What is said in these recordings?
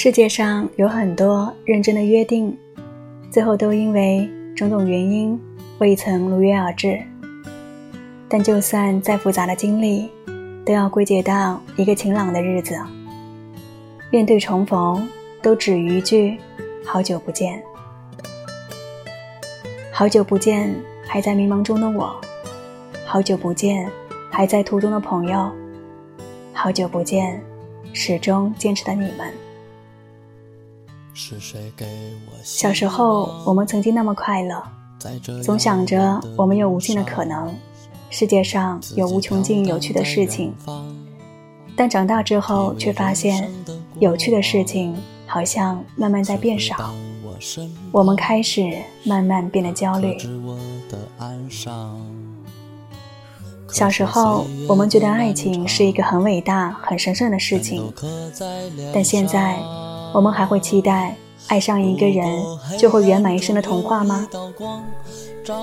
世界上有很多认真的约定，最后都因为种种原因未曾如约而至。但就算再复杂的经历，都要归结到一个晴朗的日子。面对重逢，都止于一句“好久不见”。好久不见，还在迷茫中的我；好久不见，还在途中的朋友；好久不见，始终坚持的你们。小时候，我们曾经那么快乐，总想着我们有无尽的可能，世界上有无穷尽有趣的事情。但长大之后，却发现有趣的事情好像慢慢在变少。我们开始慢慢变得焦虑。小时候，我们觉得爱情是一个很伟大、很神圣的事情，但现在，我们还会期待爱上一个人就会圆满一生的童话吗？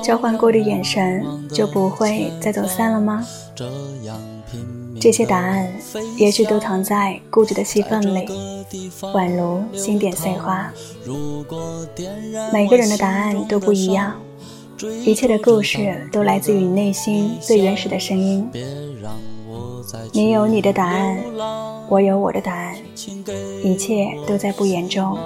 交换过的眼神就不会再走散了吗？这些答案，也许都藏在固执的戏份里，宛如星点碎花。每个人的答案都不一样，一切的故事都来自于你内心最原始的声音。你有你的答案，我有我的答案，一切都在不言中。